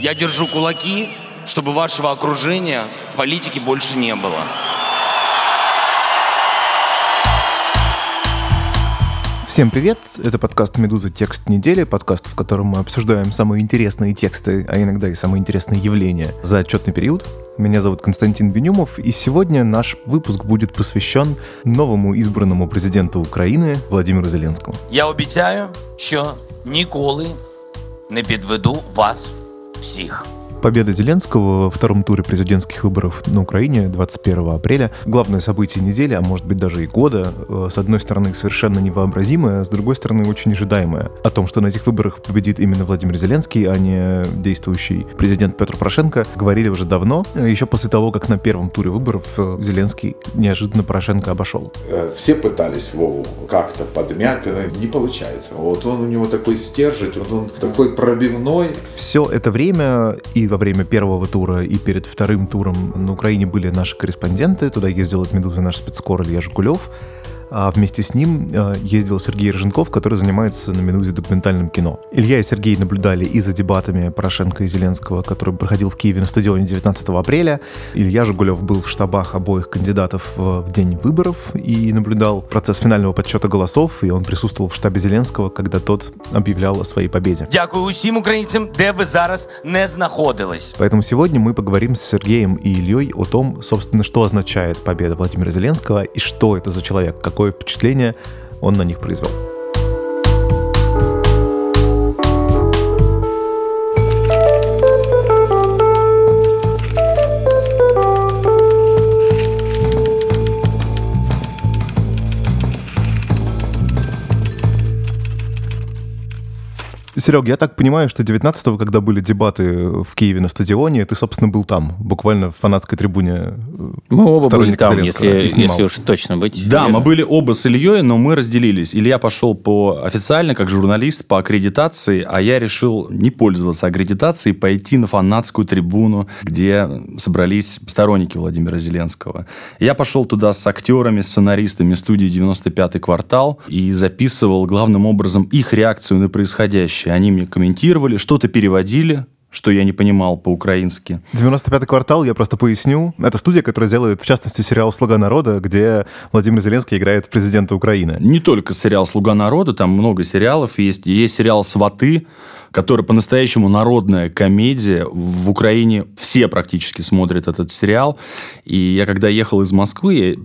Я держу кулаки, чтобы вашего окружения в политике больше не было. Всем привет! Это подкаст «Медуза. Текст недели», подкаст, в котором мы обсуждаем самые интересные тексты, а иногда и самые интересные явления за отчетный период. Меня зовут Константин Бенюмов, и сегодня наш выпуск будет посвящен новому избранному президенту Украины Владимиру Зеленскому. Я обіцяю, що ніколи не підведу вас всіх. Победа Зеленского во втором туре президентских выборов на Украине 21 апреля. Главное событие недели, а может быть даже и года. Э, с одной стороны, совершенно невообразимое, а с другой стороны, очень ожидаемое. О том, что на этих выборах победит именно Владимир Зеленский, а не действующий президент Петр Порошенко, говорили уже давно, еще после того, как на первом туре выборов э, Зеленский неожиданно Порошенко обошел. Э, все пытались Вову как-то подмять, не получается. Вот он у него такой стержень, вот он такой пробивной. Все это время и во время первого тура и перед вторым туром на Украине были наши корреспонденты. Туда ездил от «Медузы» наш спецкор Илья Жгулев а вместе с ним э, ездил Сергей Рыженков, который занимается на «Медузе» документальным кино. Илья и Сергей наблюдали и за дебатами Порошенко и Зеленского, который проходил в Киеве на стадионе 19 апреля. Илья Жигулев был в штабах обоих кандидатов в день выборов и наблюдал процесс финального подсчета голосов, и он присутствовал в штабе Зеленского, когда тот объявлял о своей победе. Дякую усім українцям, де ви зараз не знаходились. Поэтому сегодня мы поговорим с Сергеем и Ильей о том, собственно, что означает победа Владимира Зеленского и что это за человек, какой какое впечатление он на них произвел. Серег, я так понимаю, что 19-го, когда были дебаты в Киеве на стадионе, ты, собственно, был там, буквально в фанатской трибуне э, Мы оба были там, если, если уж точно быть. Да, мы были оба с Ильей, но мы разделились. Илья пошел по официально, как журналист, по аккредитации, а я решил не пользоваться аккредитацией, пойти на фанатскую трибуну, где собрались сторонники Владимира Зеленского. Я пошел туда с актерами, сценаристами студии «95-й квартал» и записывал главным образом их реакцию на происходящее. Они мне комментировали, что-то переводили, что я не понимал по-украински. 95-й квартал, я просто поясню. Это студия, которая делает, в частности, сериал «Слуга народа», где Владимир Зеленский играет президента Украины. Не только сериал «Слуга народа», там много сериалов есть. Есть сериал «Сваты», который по-настоящему народная комедия. В Украине все практически смотрят этот сериал. И я когда ехал из Москвы, я,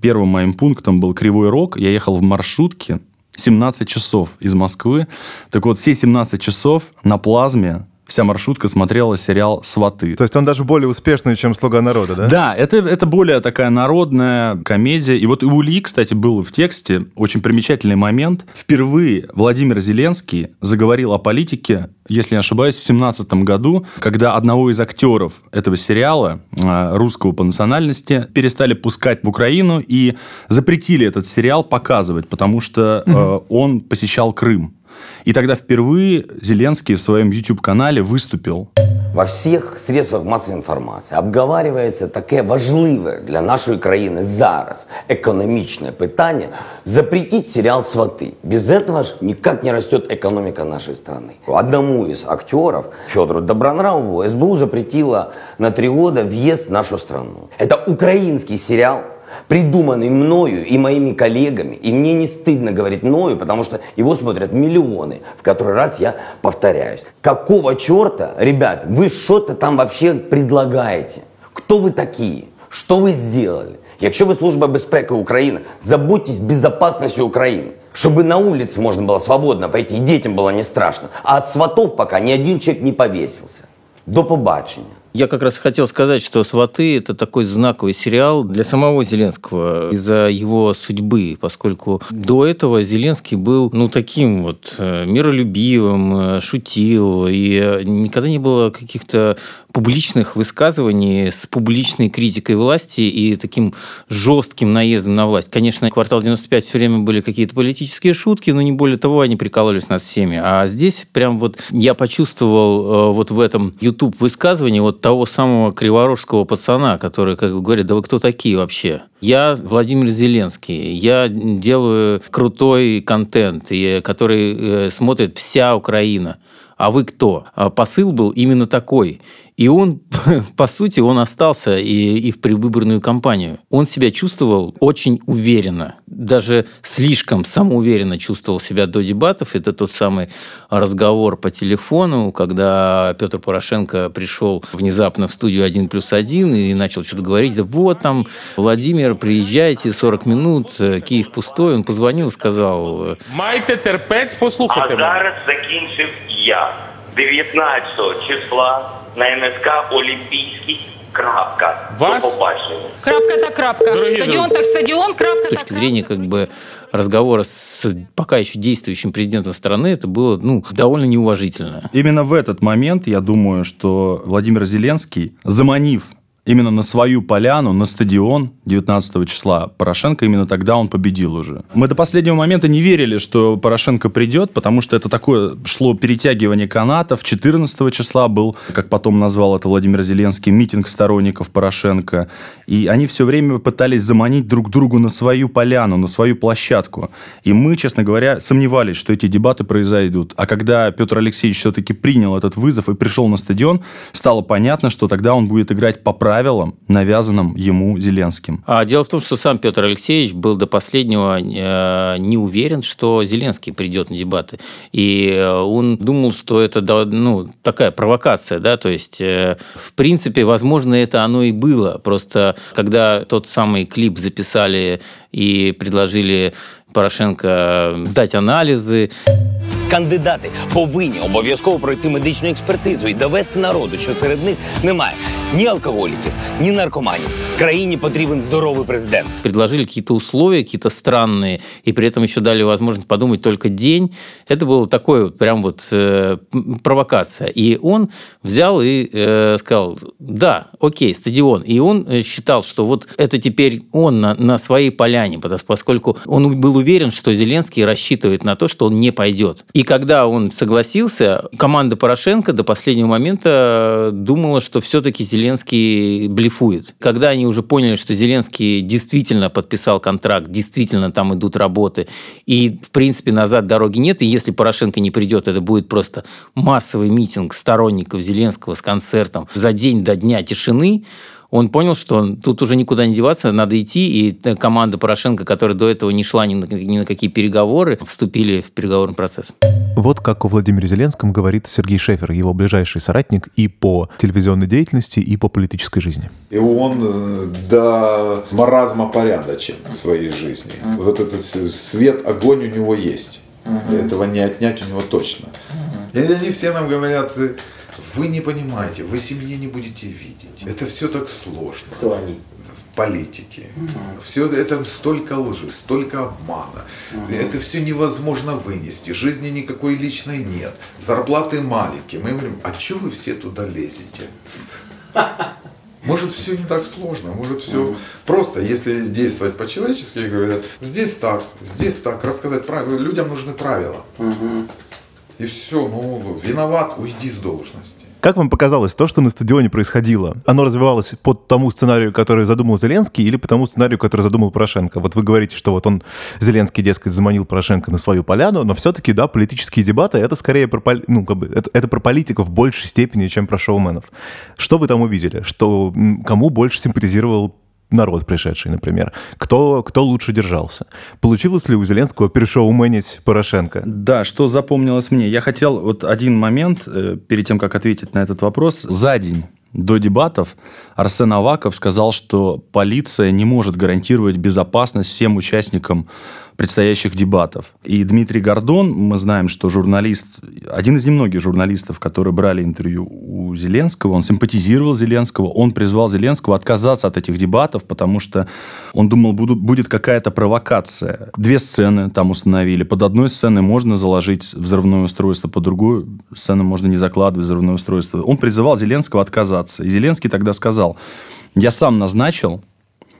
первым моим пунктом был Кривой Рог. Я ехал в маршрутке, 17 часов из Москвы. Так вот, все 17 часов на плазме вся маршрутка смотрела сериал «Сваты». То есть он даже более успешный, чем «Слуга народа», да? Да, это, это более такая народная комедия. И вот у Ильи, кстати, был в тексте очень примечательный момент. Впервые Владимир Зеленский заговорил о политике, если не ошибаюсь, в 2017 году, когда одного из актеров этого сериала, э, русского по национальности, перестали пускать в Украину и запретили этот сериал показывать, потому что угу. он посещал Крым. И тогда впервые Зеленский в своем YouTube-канале выступил. Во всіх средствах масової інформації обговорюється таке важливе для нашої країни зараз економічне питання запретить сериал «Сваты». Без этого же никак не растет экономика нашей страны. Одному из актеров, Федору Добронравову, СБУ запретила на три года въезд в нашу страну. Это украинский сериал, придуманный мною и моими коллегами, и мне не стыдно говорить мною, потому что его смотрят миллионы, в который раз я повторяюсь. Какого черта, ребят, вы что-то там вообще предлагаете? Кто вы такие? Что вы сделали? Якщо ви служба безпеки України, забудьтесь безопасностью України. Чтобы на улице можно было свободно пойти, и детям было не страшно. А от сватов пока ни один человек не повесился. До побачення. Я как раз хотел сказать, что «Сваты» — это такой знаковый сериал для самого Зеленского из-за его судьбы, поскольку до этого Зеленский был, ну, таким вот э, миролюбивым, э, шутил, и э, никогда не было каких-то публичных высказываний с публичной критикой власти и таким жестким наездом на власть. Конечно, «Квартал 95» все время были какие-то политические шутки, но не более того, они прикалывались над всеми. А здесь прям вот я почувствовал вот в этом YouTube-высказывании вот того самого криворожского пацана, который как бы говорит, да вы кто такие вообще? Я Владимир Зеленский, я делаю крутой контент, который э, смотрит вся Украина. а вы кто? А посыл был именно такой. И он, по сути, он остался и, и в предвыборную кампанию. Он себя чувствовал очень уверенно, даже слишком самоуверенно чувствовал себя до дебатов. Это тот самый разговор по телефону, когда Петр Порошенко пришел внезапно в студию «1 плюс 1» и начал что-то говорить. Да вот там, Владимир, приезжайте, 40 минут, Киев пустой. Он позвонил и сказал... Майте терпець, послухайте А мене. зараз закінчив я 19 числа на НСК Олімпійський. Крапка. Вас- До побачення. Крапка так крапка. Дорогие стадион друзья. так стадион, крапка С точки зрения как бы разговора с пока еще действующим президентом страны, это было ну, довольно неуважительно. Именно в этот момент, я думаю, что Владимир Зеленский, заманив именно на свою поляну, на стадион 19 числа Порошенко, именно тогда он победил уже. Мы до последнего момента не верили, что Порошенко придет, потому что это такое шло перетягивание канатов. 14 числа был, как потом назвал это Владимир Зеленский, митинг сторонников Порошенко. И они все время пытались заманить друг другу на свою поляну, на свою площадку. И мы, честно говоря, сомневались, что эти дебаты произойдут. А когда Петр Алексеевич все-таки принял этот вызов и пришел на стадион, стало понятно, что тогда он будет играть по правилам, навязанным ему Зеленским. А дело в том, что сам Петр Алексеевич был до последнего э, не уверен, что Зеленский придет на дебаты. И э, он думал, что это ну, такая провокация, да, то есть, э, в принципе, возможно, это оно и было. Просто когда тот самый клип записали и предложили Порошенко сдать анализы, Кандидати повинні обов'язково пройти медичну експертизу і довести народу, що серед них немає ні алкоголіків, ні наркоманів. Країні потрібен здоровий президент. предложили какие-то условия, какие-то странные, и при этом еще дали возможность подумать только день. Это было такое вот прям вот э, м, провокация. И он взял и э, сказал, да, окей, стадион. И он э, считал, что вот это теперь он на, на своей поляне, потому- поскольку он был уверен, что Зеленский рассчитывает на то, что он не пойдет. И когда он согласился, команда Порошенко до последнего момента думала, что все-таки Зеленский блефует. Когда они уже поняли, что Зеленский действительно подписал контракт, действительно там идут работы, и, в принципе, назад дороги нет, и если Порошенко не придет, это будет просто массовый митинг сторонников Зеленского с концертом за день до дня тишины, он понял, что тут уже никуда не деваться, надо идти, и команда Порошенко, которая до этого не шла ни на, ни на какие переговоры, вступили в переговорный процесс. Вот как о Владимире Зеленском говорит Сергей Шефер, его ближайший соратник и по телевизионной деятельности, и по политической жизни. И он э, до маразма порядочен в своей жизни. Вот этот свет, огонь у него есть. Этого не отнять у него точно. И они все нам говорят, вы не понимаете, вы семьи не будете видеть. Это все так сложно. Кто они? в политике. Все это столько лжи, столько обмана. Это все невозможно вынести. Жизни никакой личной нет. Зарплаты маленькие. Мы говорим, а что вы все туда лезете? Может, все не так сложно, может, все просто, если действовать по-человечески, говорят, здесь так, здесь так, рассказать правила. Людям нужны правила. И все, ну, виноват, уйди с должности. Как вам показалось то, что на стадионе происходило? Оно развивалось по тому сценарию, который задумал Зеленский, или по тому сценарию, который задумал Порошенко? Вот вы говорите, что вот он, Зеленский, дескать, заманил Порошенко на свою поляну, но все-таки, да, политические дебаты — это скорее про, ну, как бы, это, это про политиков в большей степени, чем про шоуменов. Что вы там увидели? Что, кому больше симпатизировал народ пришедший, например? Кто, кто лучше держался? Получилось ли у Зеленского перешоуменить Порошенко? Да, что запомнилось мне? Я хотел вот один момент, э, перед тем, как ответить на этот вопрос. За день до дебатов Арсен Аваков сказал, что полиция не может гарантировать безопасность всем участникам предстоящих дебатов. И Дмитрий Гордон, мы знаем, что журналист, один из немногих журналистов, которые брали интервью у Зеленского, он симпатизировал Зеленского, он призвал Зеленского отказаться от этих дебатов, потому что он думал, будут, будет какая-то провокация. Две сцены там установили. Под одной сценой можно заложить взрывное устройство, под другой сцену можно не закладывать взрывное устройство. Он призывал Зеленского отказаться. И Зеленский тогда сказал, я сам назначил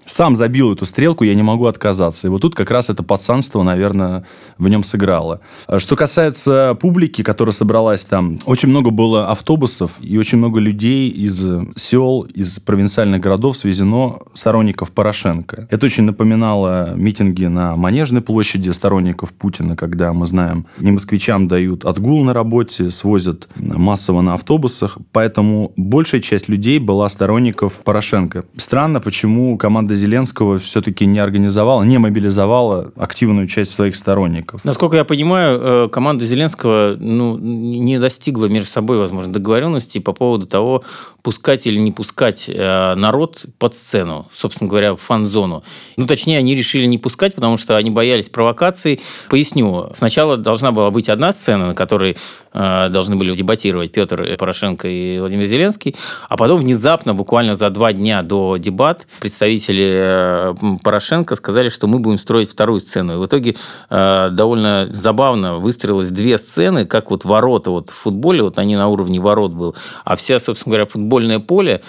сам забил эту стрелку, я не могу отказаться. И вот тут как раз это пацанство, наверное, в нем сыграло. А Что касается публики, которая собралась там, очень много было автобусов и очень много людей из сел, из провинциальных городов свезено сторонников Порошенко. Это очень напоминало митинги на Манежной площади сторонников Путина, когда мы знаем, не москвичам дают отгул на работе, свозят массово на автобусах. Поэтому большая часть людей была сторонников Порошенко. Странно, почему команда Зеленского все-таки не организовала, не мобилизовала активную часть своих сторонников. Насколько я понимаю, э, команда Зеленского ну, не достигла между собой, возможно, договоренности по поводу того, пускать или не пускать э, народ под сцену, собственно говоря, в фан-зону. Ну, точнее, они решили не пускать, потому что они боялись провокаций. Поясню. Сначала должна была быть одна сцена, на которой э, должны были дебатировать Петр Порошенко и Владимир Зеленский, а потом внезапно, буквально за два дня до дебат, представители э, Порошенко сказали, что мы будем строить вторую сцену. И в итоге э, довольно забавно выстроилось две сцены, как вот ворота вот в футболе, вот они на уровне ворот был, а вся, собственно говоря, футбольное поле,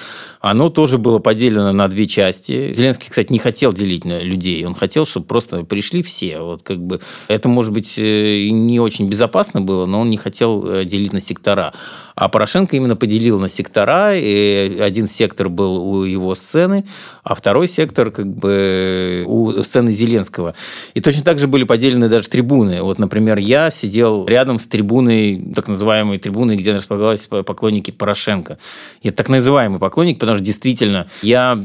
оно тоже было поделено на две части. Зеленский, кстати, не хотел делить на людей. Он хотел, чтобы просто пришли все. Вот как бы это, может быть, э, не очень безопасно было, но он не хотел э, делить на сектора. А Порошенко именно поделил на сектора, и один сектор был у его сцены, а второй сектор как бы у сцены Зеленского. И точно так же были поделены даже трибуны. Вот, например, я сидел рядом с трибуной, так называемой трибуной, где располагалась поклонники Порошенко. Я так называемый поклонник, потому что действительно, я,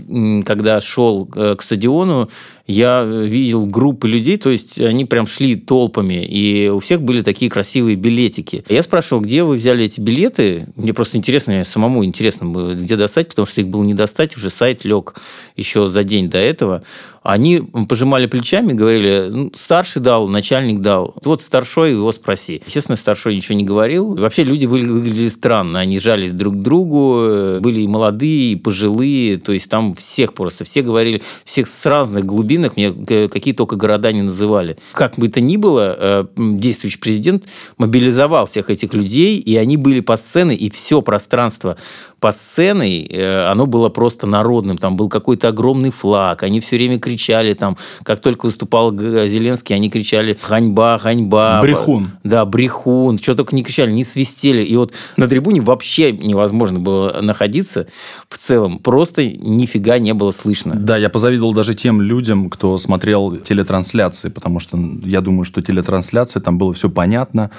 когда шел к стадиону, я видел группы людей, то есть они прям шли толпами, и у всех были такие красивые билетики. Я спрашивал, где вы взяли эти билеты? Мне просто интересно, самому интересно было, где достать, потому что их было не достать, уже сайт лег еще за день до этого. Они пожимали плечами, говорили, ну, старший дал, начальник дал. Вот старшой, его спроси. Естественно, старшой ничего не говорил. Вообще люди выглядели странно. Они жались друг к другу, были и молодые, и пожилые. То есть там всех просто, все говорили, всех с разных глубинах, мне какие только города не называли. Как бы то ни было, э, действующий президент мобилизовал всех этих людей, и они были под сценой, и все пространство под сценой, э, оно было просто народным. Там был какой-то огромный флаг, они все время кричали там, как только выступал Зеленский, они кричали «Ганьба, ганьба». Брехун. Да, брехун. Что только не кричали, не свистели. И вот на трибуне вообще невозможно было находиться в целом. Просто нифига не было слышно. Да, я позавидовал даже тем людям, кто смотрел телетрансляции, потому что я думаю, что телетрансляции, там было все понятно.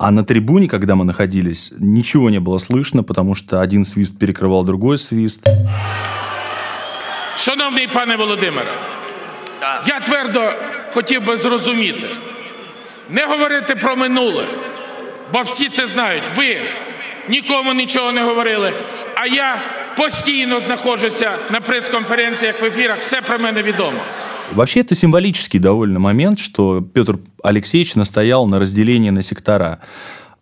А на трибуне, когда мы находились, ничего не было слышно, потому что один свист перекрывал другой свист. Шановний пане Володимире, я твердо хотів би зрозуміти, не говорити про минуле, бо всі це знають. Ви нікому нічого не говорили, а я постійно знаходжуся на прес-конференціях в ефірах, все про мене відомо. Вообще это символический довольно момент, что Петр Алексеевич настоял на разделении на сектора.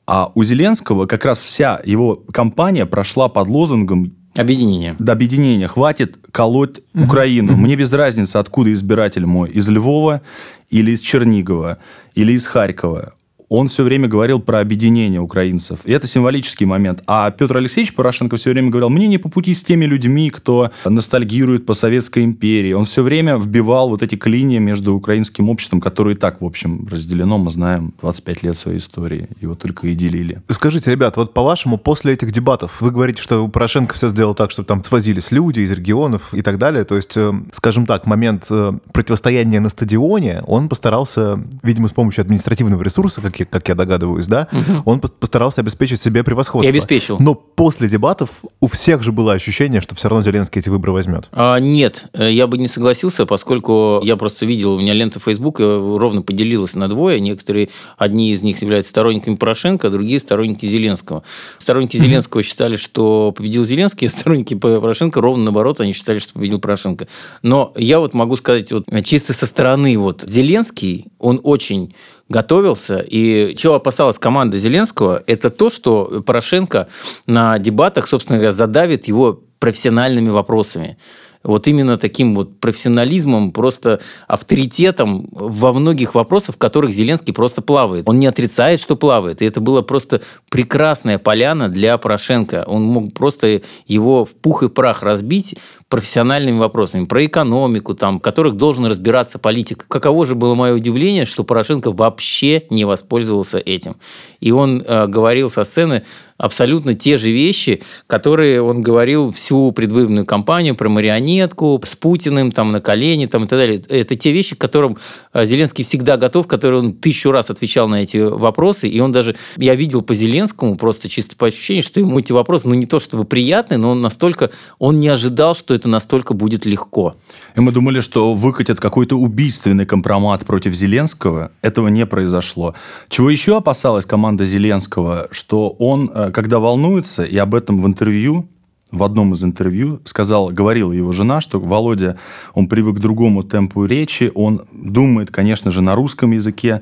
А у Зеленского как раз вся его кампания прошла под лозунгом Объединение. До объединения. Хватит колоть Украину. Мне без разницы, откуда избиратель мой. Из Львова или из Чернигова, или из Харькова он все время говорил про объединение украинцев. И это символический момент. А Петр Алексеевич Порошенко все время говорил, мне не по пути с теми людьми, кто ностальгирует по Советской империи. Он все время вбивал вот эти клинья между украинским обществом, которое и так, в общем, разделено, мы знаем, 25 лет своей истории. Его только и делили. Скажите, ребят, вот по-вашему, после этих дебатов, вы говорите, что Порошенко все сделал так, чтобы там свозились люди из регионов и так далее. То есть, э, скажем так, момент э, противостояния на стадионе, он постарался, видимо, с помощью административного ресурса, как как я догадываюсь, да, угу. он постарался обеспечить себе превосходство. И обеспечил. Но после дебатов у всех же было ощущение, что все равно Зеленский эти выборы возьмет. А, нет, э, я бы не согласился, поскольку я просто видел, у меня лента Facebook ровно поделилась на двое. Некоторые, одни из них являются сторонниками Порошенко, а другие сторонники Зеленского. Сторонники. Зеленского считали, что победил Зеленский, а сторонники Порошенко ровно наоборот, они считали, что победил Порошенко. Но я вот могу сказать вот чисто со стороны, вот Зеленский, он очень готовился. И чего опасалась команда Зеленского, это то, что Порошенко на дебатах, собственно говоря, задавит его профессиональными вопросами. Вот именно таким вот профессионализмом, просто авторитетом во многих вопросах, в которых Зеленский просто плавает. Он не отрицает, что плавает. И это было просто прекрасная поляна для Порошенко. Он мог просто его в пух и прах разбить профессиональными вопросами, про экономику, там, в которых должен разбираться политик. Каково же было мое удивление, что Порошенко вообще не воспользовался этим. И он э, говорил со сцены абсолютно те же вещи, которые он говорил всю предвыборную кампанию про марионетку, с Путиным там на колени там, и так далее. Это те вещи, к которым э, Зеленский всегда готов, которые он тысячу раз отвечал на эти вопросы. И он даже, я видел по Зеленскому, просто чисто по ощущению, что ему эти вопросы, ну не то чтобы приятные, но он настолько, он не ожидал, что это настолько будет легко. И мы думали, что выкатят какой-то убийственный компромат против Зеленского. Этого не произошло. Чего еще опасалась команда Зеленского? Что он э, когда волнуется, и об этом в интервью, в одном из интервью сказал, говорила его жена, что Володя, он привык к другому темпу речи, он думает, конечно же, на русском языке,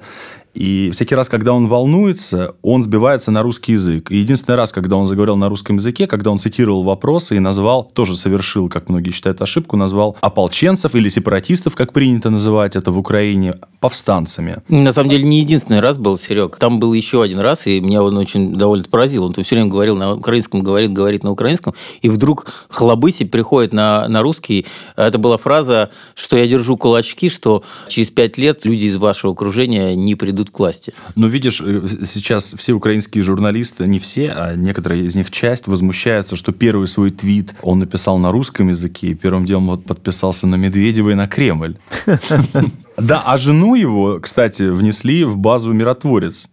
и всякий раз, когда он волнуется, он сбивается на русский язык. И единственный раз, когда он заговорил на русском языке, когда он цитировал вопросы и назвал, тоже совершил, как многие считают, ошибку, назвал ополченцев или сепаратистов, как принято называть это в Украине, повстанцами. На самом деле, не единственный раз был, Серег. Там был еще один раз, и меня он очень довольно поразил. Он все время говорил на украинском, говорит, говорит на украинском, и вдруг хлобыси приходит на, на русский. Это была фраза, что я держу кулачки, что через пять лет люди из вашего окружения не придут придут к власти. Но видишь, э, сейчас все украинские журналисты, не все, а некоторые из них часть, возмущаются, что первый свой твит он написал на русском языке, и первым делом вот подписался на Медведева и на Кремль. Да, а жену его, кстати, внесли в базу «Миротворец»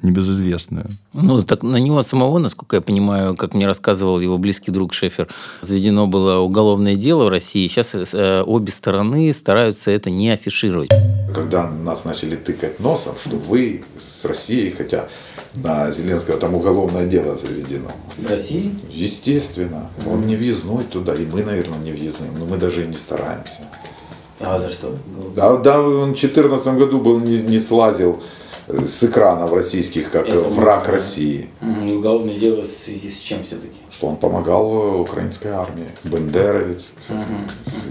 небезызвестную. Ну, так на него самого, насколько я понимаю, как мне рассказывал его близкий друг Шефер, заведено было уголовное дело в России. Сейчас э, обе стороны стараются это не афишировать. Когда нас начали тыкать носом, что вы с Россией, хотя на Зеленского там уголовное дело заведено. В России? Естественно. Он не въездной туда, и мы, наверное, не въездные, но мы даже и не стараемся. А за что? Да, да он в 2014 году был не, не слазил с экранов российских как Это враг можно. России. И уголовное дело в связи с чем все-таки? Что он помогал украинской армии, Бендеровец, угу.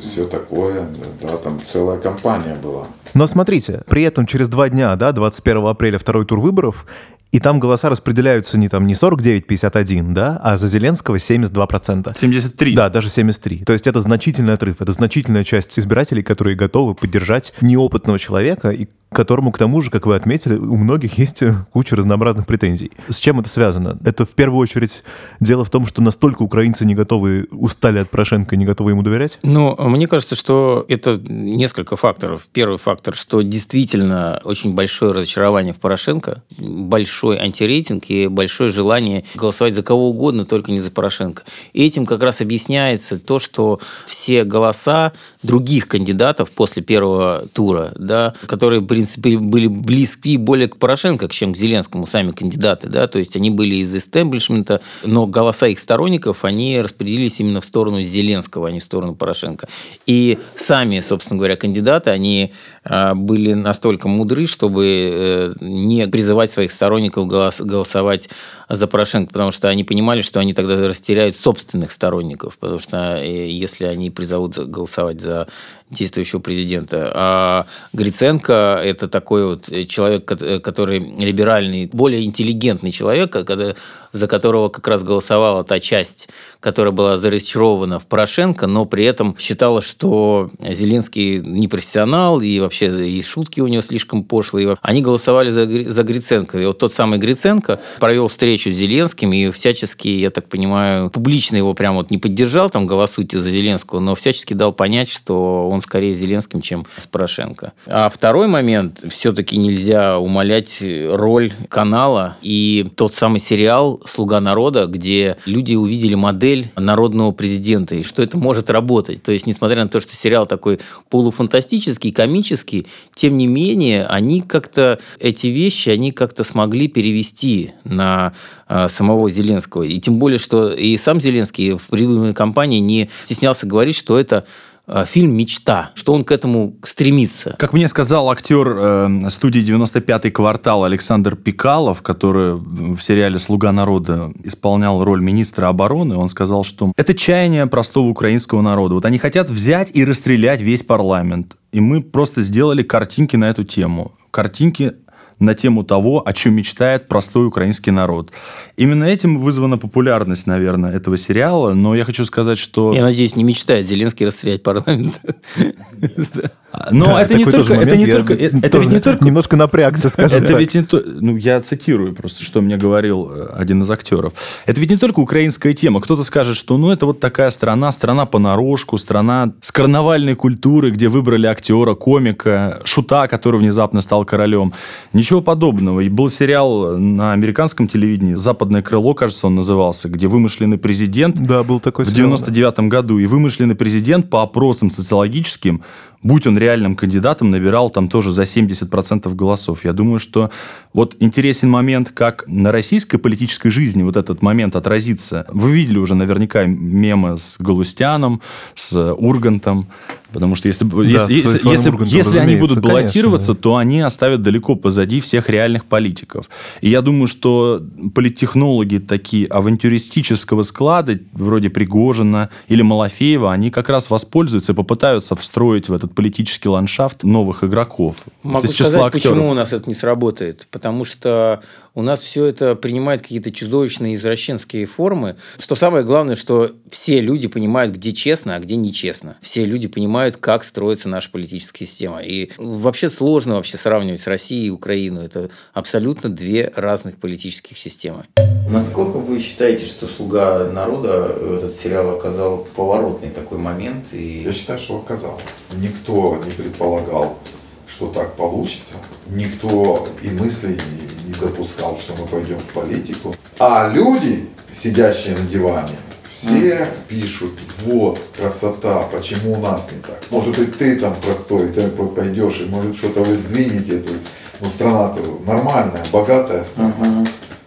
все такое, да, там целая кампания была. Но смотрите, при этом через два дня, да, 21 апреля второй тур выборов, и там голоса распределяются не там не 49-51, да, а за Зеленского 72%. 73. Да, даже 73. То есть это значительный отрыв, это значительная часть избирателей, которые готовы поддержать неопытного человека и которому, к тому же, как вы отметили, у многих есть куча разнообразных претензий. С чем это связано? Это в первую очередь дело в том, что настолько украинцы не готовы, устали от Порошенко и не готовы ему доверять? Ну, мне кажется, что это несколько факторов. Первый фактор, что действительно очень большое разочарование в Порошенко, большой антирейтинг и большое желание голосовать за кого угодно, только не за Порошенко. И этим как раз объясняется то, что все голоса других кандидатов после первого тура, да, которые принципе, были близки более к Порошенко, чем к Зеленскому сами кандидаты. Да? То есть они были из истеблишмента, но голоса их сторонников, они распределились именно в сторону Зеленского, а не в сторону Порошенко. И сами, собственно говоря, кандидаты, они а, были настолько мудры, чтобы э, не призывать своих сторонников голосовать за Порошенко, потому что они понимали, что они тогда растеряют собственных сторонников, потому что э, если они призовут голосовать за the действующего президента. А Гриценко – это такой вот человек, который либеральный, более интеллигентный человек, за которого как раз голосовала та часть, которая была зарегистрирована в Порошенко, но при этом считала, что Зеленский не профессионал, и вообще и шутки у него слишком пошлые. Они голосовали за, за Гриценко. И вот тот самый Гриценко провел встречу с Зеленским и всячески, я так понимаю, публично его прям вот не поддержал, там, голосуйте за Зеленского, но всячески дал понять, что он он скорее с Зеленским, чем с Порошенко. А второй момент, все-таки нельзя умалять роль канала и тот самый сериал «Слуга народа», где люди увидели модель народного президента и что это может работать. То есть, несмотря на то, что сериал такой полуфантастический, комический, тем не менее, они как-то, эти вещи, они как-то смогли перевести на а, самого Зеленского. И тем более, что и сам Зеленский в предвыборной кампании не стеснялся говорить, что это фильм «Мечта», что он к этому стремится. Как мне сказал актер э, студии «95-й квартал» Александр Пикалов, который в сериале «Слуга народа» исполнял роль министра обороны, он сказал, что это чаяние простого украинского народа. Вот они хотят взять и расстрелять весь парламент. И мы просто сделали картинки на эту тему. Картинки на тему того, о чем мечтает простой украинский народ. Именно этим вызвана популярность, наверное, этого сериала, но я хочу сказать, что... Я надеюсь, не мечтает Зеленский расстрелять парламент. Но это не только... Это не только... Это ведь не только Немножко напрягся, скажем это так. ведь не то, ну я цитирую просто, что мне говорил э, один из актеров. Это ведь не только украинская тема. Кто-то скажет, что ну это вот такая страна, страна понарошку, страна с карнавальной культурой, где выбрали актера, комика, шута, который внезапно стал королем. Ничего подобного. И был сериал на американском телевидении «Западное крыло», кажется, он назывался, где вымышленный президент Да, был такой в сериал, да. 99 году. И вымышленный президент по опросам социологическим, будь он реальным кандидатом, набирал там тоже за 70% голосов. Я думаю, что вот интересен момент, как на российской политической жизни вот этот момент отразится. Вы видели уже наверняка мемы с Галустяном, с Ургантом. Потому что если, Да, если, с- если, Ургантом, если они будут баллотироваться, конечно. то они оставят далеко позади всех реальных политиков. И я думаю, что политтехнологи такие авантюристического склада, вроде Пригожина или Малафеева, они как раз воспользуются и попытаются встроить в этот политический ландшафт новых игроков. Могу сказать, почему у нас это не сработает. Потому что у нас все это принимает какие-то чудовищные извращенские формы. Что самое главное, что все люди понимают, где честно, а где нечестно. Все люди понимают, как строится наша политическая система. И вообще сложно вообще сравнивать с Россией и Украину. Это абсолютно две разных политических системы. Насколько вы считаете, что «Слуга народа» этот сериал оказал поворотный такой момент? И... Я считаю, что оказал. Никто не предполагал, что так получится. Никто и мыслей не, не допускал, что мы пойдем в политику. А люди, сидящие на диване, все пишут, вот, красота, почему у нас не так? Может и ты там простой, ты по- пойдешь, и может что-то вы сдвинете ну страна-то нормальная, богатая страна.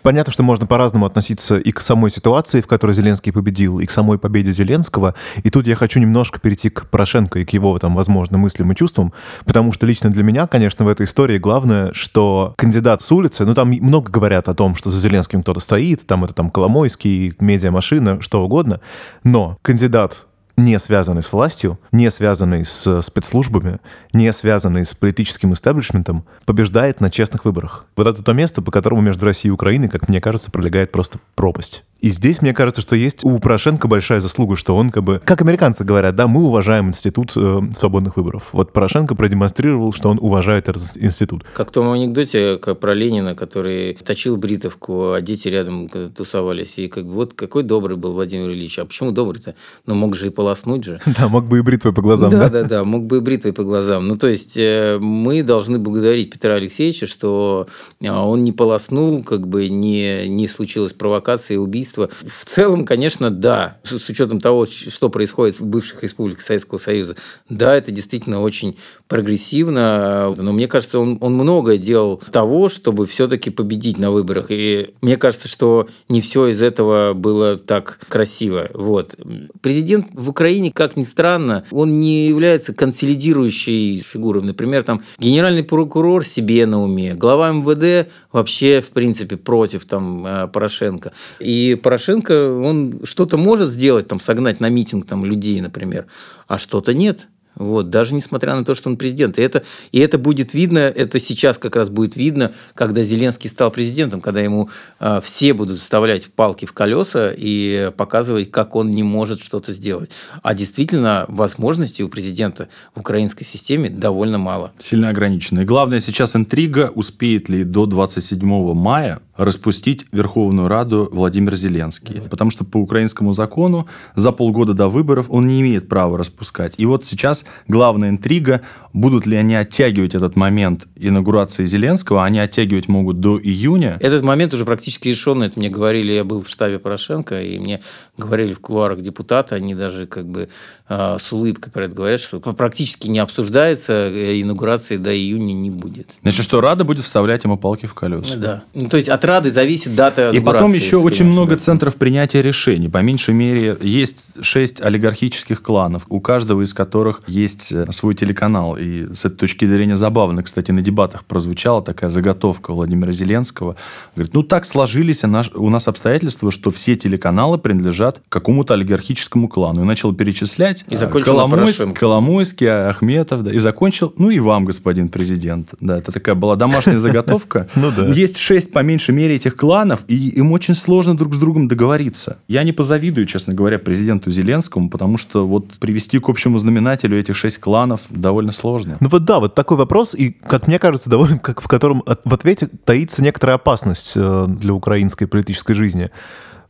Понятно, что можно по-разному относиться и к самой ситуации, в которой Зеленский победил, и к самой победе Зеленского. И тут я хочу немножко перейти к Порошенко и к его, там, возможно, мыслям и чувствам, потому что лично для меня, конечно, в этой истории главное, что кандидат с улицы, ну, там много говорят о том, что за Зеленским кто-то стоит, там это там Коломойский, медиамашина, что угодно, но кандидат не связанный с властью, не связанный с спецслужбами, не связанный с политическим истеблишментом, побеждает на честных выборах. Вот это то место, по которому между Россией и Украиной, как мне кажется, пролегает просто пропасть. И здесь, мне кажется, что есть у Порошенко большая заслуга, что он как бы... Как американцы говорят, да, мы уважаем институт э, свободных выборов. Вот Порошенко продемонстрировал, что он уважает этот институт. Как в том анекдоте как про Ленина, который точил бритовку, а дети рядом когда тусовались. И как вот какой добрый был Владимир Ильич. А почему добрый-то? Ну, мог же и полоснуть же. Да, мог бы и бритвой по глазам, да, да? да, мог бы и бритвой по глазам. Ну, то есть, э, мы должны благодарить Петра Алексеевича, что э, он не полоснул, как бы не, не случилось провокации и убийства. В целом, конечно, да, с, с учетом того, что происходит в бывших республиках Советского Союза, да, это действительно очень прогрессивно, но мне кажется, он, он многое делал того, чтобы все-таки победить на выборах. И мне кажется, что не все из этого было так красиво. Вот. Президент в Украине, как ни странно, он не является консолидирующей фигурой. Например, там генеральный прокурор себе на уме, глава МВД вообще, в принципе, против там э, Порошенко. И Порошенко, он что-то может сделать, там, согнать на митинг там, людей, например, а что-то нет. Вот, даже несмотря на то, что он президент. И это, и это будет видно, это сейчас как раз будет видно, когда Зеленский стал президентом, когда ему э, все будут вставлять палки в колеса и показывать, как он не может что-то сделать. А действительно, возможностей у президента в украинской системе довольно мало. Сильно ограничено. И главное сейчас интрига, успеет ли до 27 мая распустить Верховную Раду Владимир Зеленский. Потому что по украинскому закону за полгода до выборов он не имеет права распускать. И вот сейчас главная интрига, Будут ли они оттягивать этот момент инаугурации Зеленского? Они оттягивать могут до июня. Этот момент уже практически решен. Это мне говорили, я был в штабе Порошенко, и мне говорили в кулуарах депутаты, они даже как бы э, с улыбкой про это говорят, что практически не обсуждается, э, инаугурации до июня не будет. Значит, что Рада будет вставлять ему палки в колеса. Да. Ну, то есть от Рады зависит дата И потом еще очень много да. центров принятия решений. По меньшей мере, есть шесть олигархических кланов, у каждого из которых есть э, свой телеканал. И с этой точки зрения забавно, кстати, на дебатах прозвучала такая заготовка Владимира Зеленского. Говорит, ну так сложились у нас обстоятельства, что все телеканалы принадлежат какому-то олигархическому клану. И начал перечислять. И закончил на Коломойс- Порошенко. Коломойский, Ахметов, да, и закончил, ну и вам, господин президент. Да, это такая была домашняя заготовка. Ну да. Есть шесть, по меньшей мере, этих кланов, и им очень сложно друг с другом договориться. Я не позавидую, честно говоря, президенту Зеленскому, потому что вот привести к общему знаменателю этих шесть кланов довольно сложно. Ну вот да, вот такой вопрос, и, как мне кажется, довольно, как в котором от- в ответе таится некоторая опасность э, для украинской политической жизни.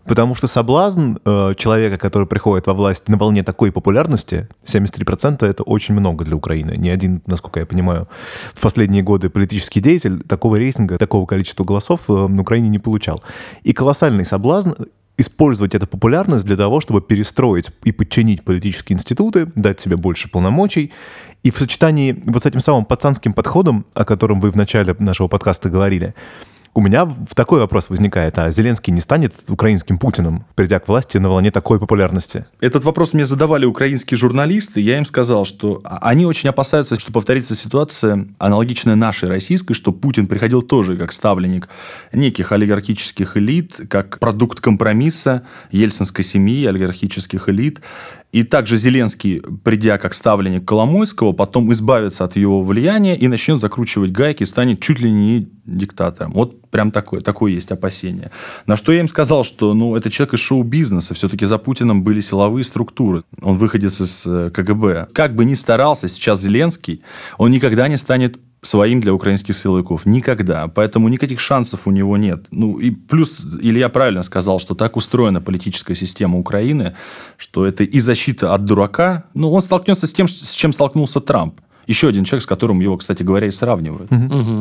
Потому что соблазн э, человека, который приходит во власть на волне такой популярности, 73% это очень много для Украины. Ни один, насколько я понимаю, в последние годы политический деятель такого рейтинга, такого количества голосов э, на Украине не получал. И колоссальный соблазн использовать эту популярность для того, чтобы перестроить и подчинить политические институты, дать себе больше полномочий. И в сочетании вот с этим самым пацанским подходом, о котором вы в начале нашего подкаста говорили, у меня такой вопрос возникает, а Зеленский не станет украинским Путиным, придя к власти на волне такой популярности? Этот вопрос мне задавали украинские журналисты. Я им сказал, что а- они очень опасаются, что повторится ситуация, аналогичная нашей российской, что Путин приходил тоже как ставленник неких олигархических элит, как продукт компромисса ельцинской семьи, олигархических элит. И также Зеленский, придя как ставленник Коломойского, потом избавится от его влияния и начнет закручивать гайки и станет чуть ли не диктатором. Вот прям такое, такое есть опасение. На что я им сказал, что ну, это человек из шоу-бизнеса, все-таки за Путиным были силовые структуры. Он выходец из э, КГБ. Как бы ни старался сейчас Зеленский, он никогда не станет своим для украинских силовиков. Никогда. Поэтому никаких шансов у него нет. Ну, и плюс Илья правильно сказал, что так устроена политическая система Украины, что это и защита от дурака. Ну, он столкнется с тем, с чем столкнулся Трамп. Еще один человек, с которым его, кстати говоря, и сравнивают.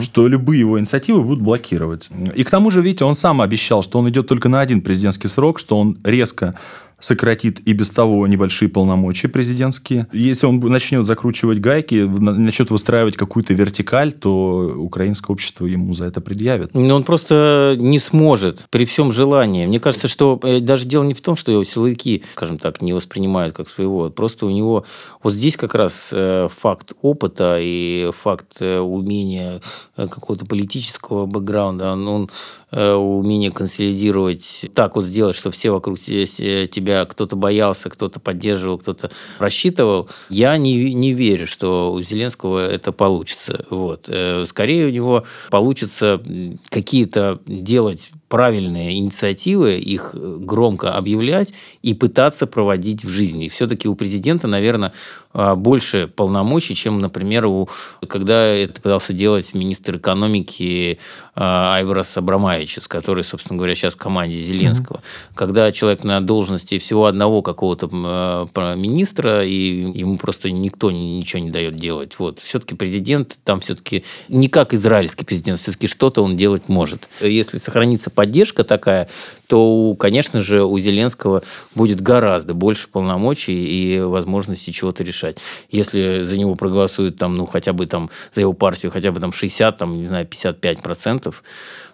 Что любые его инициативы будут блокировать. И к тому же, видите, он сам обещал, что он идет только на один президентский срок, что он резко сократит и без того небольшие полномочия президентские. Если он начнет закручивать гайки, на- начнет выстраивать какую-то вертикаль, то украинское общество ему за это предъявит. Но он просто не сможет при всем желании. Мне кажется, что э, даже дело не в том, что его силовики, скажем так, не воспринимают как своего. Просто у него вот здесь как раз э, факт опыта и факт э, умения какого-то политического бэкграунда, он, он, умение консолидировать, так вот сделать, что все вокруг тебя кто-то боялся, кто-то поддерживал, кто-то рассчитывал. Я не, не верю, что у Зеленского это получится. Вот. Э, Скорее у него получится какие-то делать правильные инициативы, их э, громко объявлять и пытаться проводить в жизни. Все-таки у президента, наверное, больше полномочий, чем, например, у, когда это пытался делать министр экономики а, Айварас Абрамович, с который, собственно говоря, сейчас в команде Зеленского. Когда человек на должности всего одного какого-то а, министра, и ему просто никто ни- ничего не дает делать. Вот. Все-таки президент там все-таки не как израильский президент, все-таки что-то он делать может. Если сохранится поддержка такая, то, конечно же, у Зеленского будет гораздо больше полномочий и возможности чего-то решать. Если за него проголосуют там, ну, хотя бы там, за его партию хотя бы там 60, там, не знаю, 55 процентов,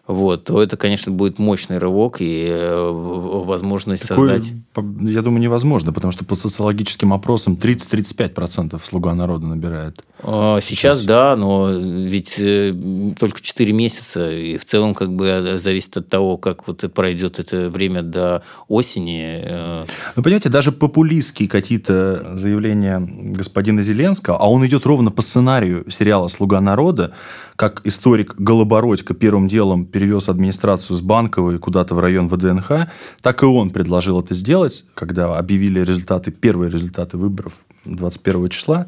вот, то это, конечно, будет мощный рывок и э, возможность Такое, создать... я думаю, невозможно, потому что по социологическим опросам 30-35% слуга народа набирает. А, Сейчас, да, но ведь э, только 4 месяца, и в целом как бы э, зависит от того, как вот пройдет это время до осени. Вы понимаете, даже популистские какие-то заявления господина Зеленского, а он идет ровно по сценарию сериала «Слуга народа», как историк Голобородько первым делом перевез администрацию с Банковой куда-то в район ВДНХ, так и он предложил это сделать, когда объявили результаты, первые результаты выборов 21 числа.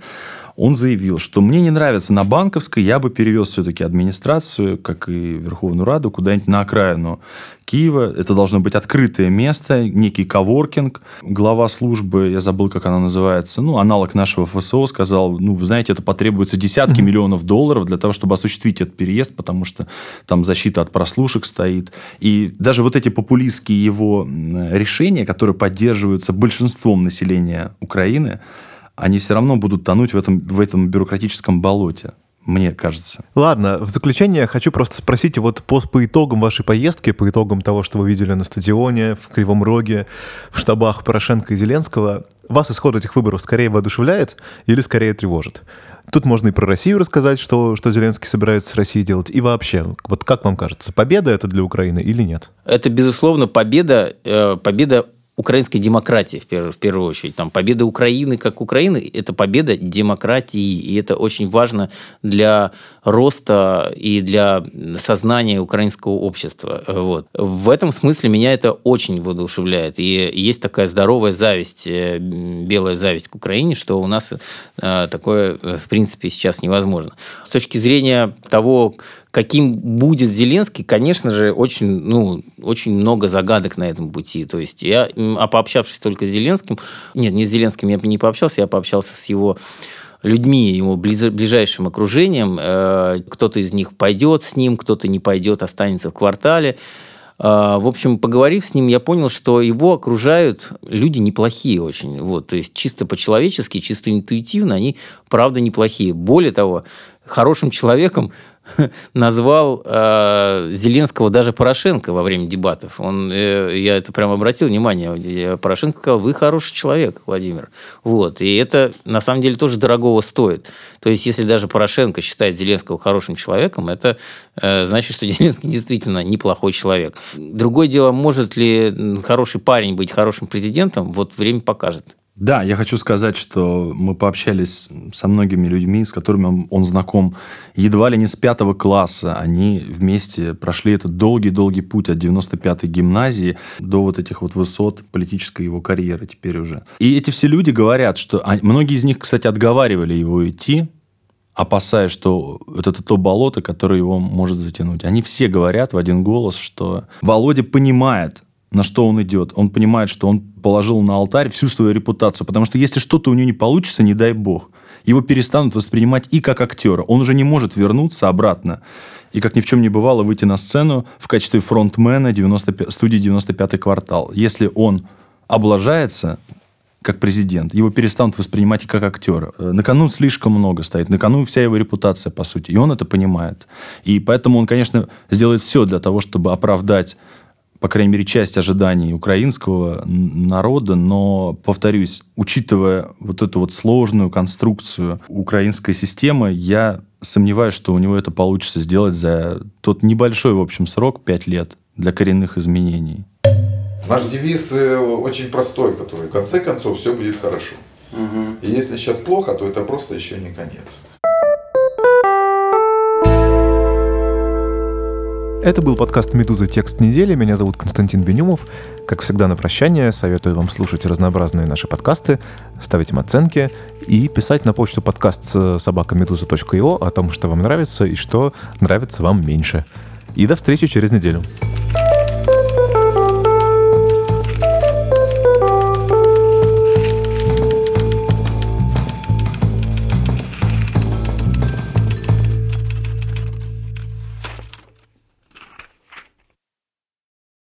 Он заявил, что мне не нравится на Банковской, я бы перевез все-таки администрацию, как и Верховную Раду, куда-нибудь на окраину Киева. Это должно быть открытое место, некий коворкинг. Глава службы, я забыл, как она называется, ну, аналог нашего ФСО, сказал, ну, вы знаете, это потребуется десятки mm-hmm. миллионов долларов для того, чтобы осуществить этот переезд, потому что там защита от прослушек стоит. И даже вот эти популистские его решения, которые поддерживаются большинством населения Украины, они все равно будут тонуть в этом, в этом бюрократическом болоте мне кажется. Ладно, в заключение хочу просто спросить, вот по, по итогам вашей поездки, по итогам того, что вы видели на стадионе, в Кривом Роге, в штабах Порошенко и Зеленского, вас исход этих выборов скорее воодушевляет или скорее тревожит? Тут можно и про Россию рассказать, что, что Зеленский собирается с Россией делать. И вообще, вот как вам кажется, победа это для Украины или нет? Это, безусловно, победа, э, победа украинской демократии, в, первую, в первую очередь. Там победа Украины как Украины – это победа демократии, и это очень важно для роста и для сознания украинского общества. Вот. В этом смысле меня это очень воодушевляет. И есть такая здоровая зависть, э, белая зависть к Украине, что у нас э, такое, в принципе, сейчас невозможно. С точки зрения того, каким будет Зеленский, конечно же, очень, ну, очень много загадок на этом пути. То есть я, а пообщавшись только с Зеленским, нет, не с Зеленским я не пообщался, я пообщался с его людьми, его ближайшим окружением. Э, кто-то из них пойдет с ним, кто-то не пойдет, останется в квартале. Э, в общем, поговорив с ним, я понял, что его окружают люди неплохие очень. Вот, то есть чисто по-человечески, чисто интуитивно они правда неплохие. Более того, хорошим человеком назвал э, Зеленского даже Порошенко во время дебатов. Он, э, я это прямо обратил внимание. Порошенко сказал, вы хороший человек, Владимир. Вот. И это на самом деле тоже дорогого стоит. То есть, если даже Порошенко считает Зеленского хорошим человеком, это э, значит, что Зеленский действительно неплохой человек. Другое дело, может ли хороший парень быть хорошим президентом, вот время покажет. Да, я хочу сказать, что мы пообщались со многими людьми, с которыми он, знаком едва ли не с пятого класса. Они вместе прошли этот долгий-долгий путь от 95-й гимназии до вот этих вот высот политической его карьеры теперь уже. И эти все люди говорят, что... Многие из них, кстати, отговаривали его идти, опасаясь, что это то болото, которое его может затянуть. Они все говорят в один голос, что Володя понимает, на что он идет. Он понимает, что он положил на алтарь всю свою репутацию. Потому что если что-то у него не получится, не дай бог, его перестанут воспринимать и как актера. Он уже не может вернуться обратно и, как ни в чем не бывало, выйти на сцену в качестве фронтмена 95, студии 95-й квартал. Если он облажается, как президент. Его перестанут воспринимать как актера. На кону слишком много стоит. На кону вся его репутация, по сути. И он это понимает. И поэтому он, конечно, сделает все для того, чтобы оправдать по крайней мере, часть ожиданий украинского народа, но, повторюсь, учитывая вот эту вот сложную конструкцию украинской системы, я сомневаюсь, что у него это получится сделать за тот небольшой, в общем, срок, 5 лет, для коренных изменений. Наш девиз э, очень простой, который в конце концов все будет хорошо. Угу. И если сейчас плохо, то это просто еще не конец. Это был подкаст «Медуза. Текст недели». Меня зовут Константин Бенюмов. Как всегда на прощание советую вам слушать разнообразные наши подкасты, ставить им оценки и писать на почту подкаст собакамедуза.io о том, что вам нравится и что нравится вам меньше. И до встречи через неделю.